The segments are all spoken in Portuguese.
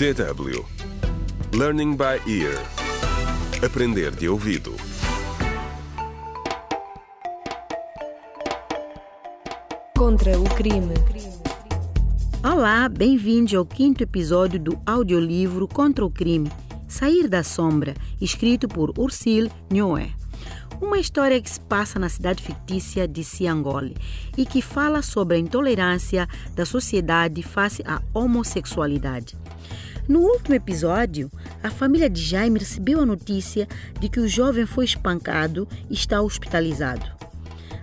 DW Learning by Ear Aprender de ouvido Contra o crime. Olá, bem-vindos ao quinto episódio do audiolivro Contra o Crime, Sair da Sombra, escrito por Ursil Nhoé. Uma história que se passa na cidade fictícia de Siangole e que fala sobre a intolerância da sociedade face à homossexualidade. No último episódio, a família de Jaime recebeu a notícia de que o jovem foi espancado e está hospitalizado.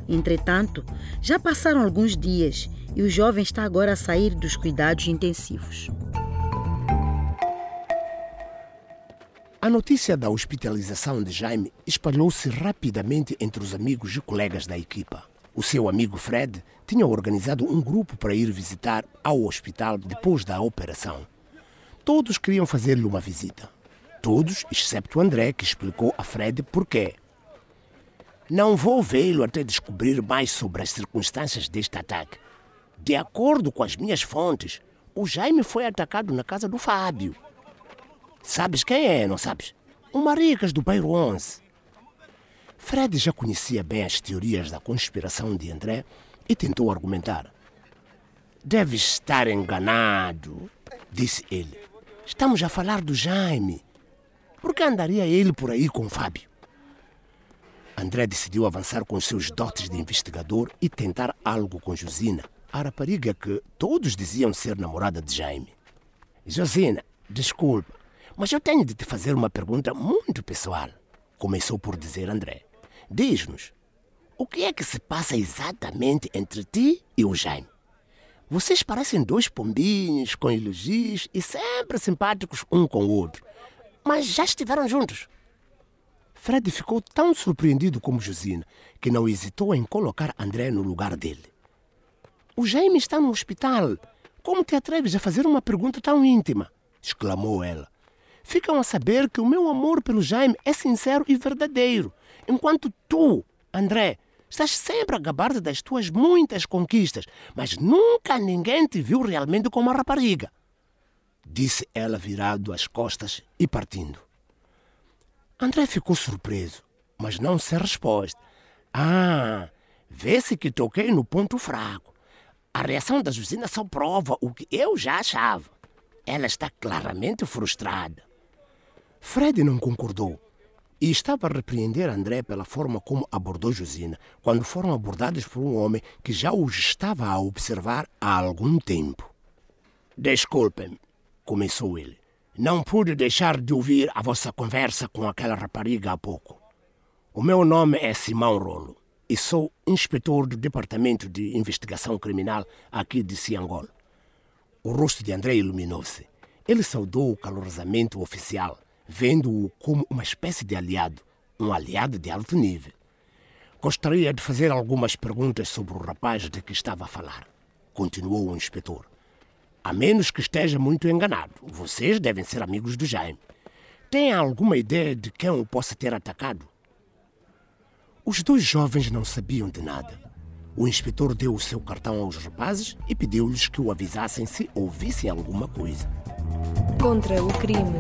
Entretanto, já passaram alguns dias e o jovem está agora a sair dos cuidados intensivos. A notícia da hospitalização de Jaime espalhou-se rapidamente entre os amigos e colegas da equipa. O seu amigo Fred tinha organizado um grupo para ir visitar ao hospital depois da operação. Todos queriam fazer-lhe uma visita. Todos, exceto André, que explicou a Fred porquê. Não vou vê-lo até descobrir mais sobre as circunstâncias deste ataque. De acordo com as minhas fontes, o Jaime foi atacado na casa do Fábio. Sabes quem é, não sabes? O Maricas do Bairro 11. Fred já conhecia bem as teorias da conspiração de André e tentou argumentar. Deves estar enganado, disse ele. Estamos a falar do Jaime. Por que andaria ele por aí com o Fábio? André decidiu avançar com seus dotes de investigador e tentar algo com Josina, a rapariga que todos diziam ser namorada de Jaime. Josina, desculpa, mas eu tenho de te fazer uma pergunta muito pessoal. Começou por dizer André. Diz-nos, o que é que se passa exatamente entre ti e o Jaime? Vocês parecem dois pombinhos com elogios e sempre simpáticos um com o outro, mas já estiveram juntos. Fred ficou tão surpreendido como Josina que não hesitou em colocar André no lugar dele. O Jaime está no hospital. Como te atreves a fazer uma pergunta tão íntima? exclamou ela. Ficam a saber que o meu amor pelo Jaime é sincero e verdadeiro, enquanto tu, André, estás sempre a gabar-te das tuas muitas conquistas, mas nunca ninguém te viu realmente como uma rapariga. Disse ela virado as costas e partindo. André ficou surpreso, mas não sem resposta. Ah, vê-se que toquei no ponto fraco. A reação da Josina só prova o que eu já achava. Ela está claramente frustrada. Fred não concordou e estava a repreender André pela forma como abordou Josina quando foram abordados por um homem que já os estava a observar há algum tempo. Desculpem, começou ele. Não pude deixar de ouvir a vossa conversa com aquela rapariga há pouco. O meu nome é Simão Rolo e sou inspetor do Departamento de Investigação Criminal aqui de Ciangol. O rosto de André iluminou-se. Ele saudou calorosamente o oficial, vendo-o como uma espécie de aliado, um aliado de alto nível. Gostaria de fazer algumas perguntas sobre o rapaz de que estava a falar, continuou o inspetor. A menos que esteja muito enganado, vocês devem ser amigos do Jaime. Tem alguma ideia de quem o possa ter atacado? Os dois jovens não sabiam de nada. O inspetor deu o seu cartão aos rapazes e pediu-lhes que o avisassem se ouvissem alguma coisa. Contra o crime.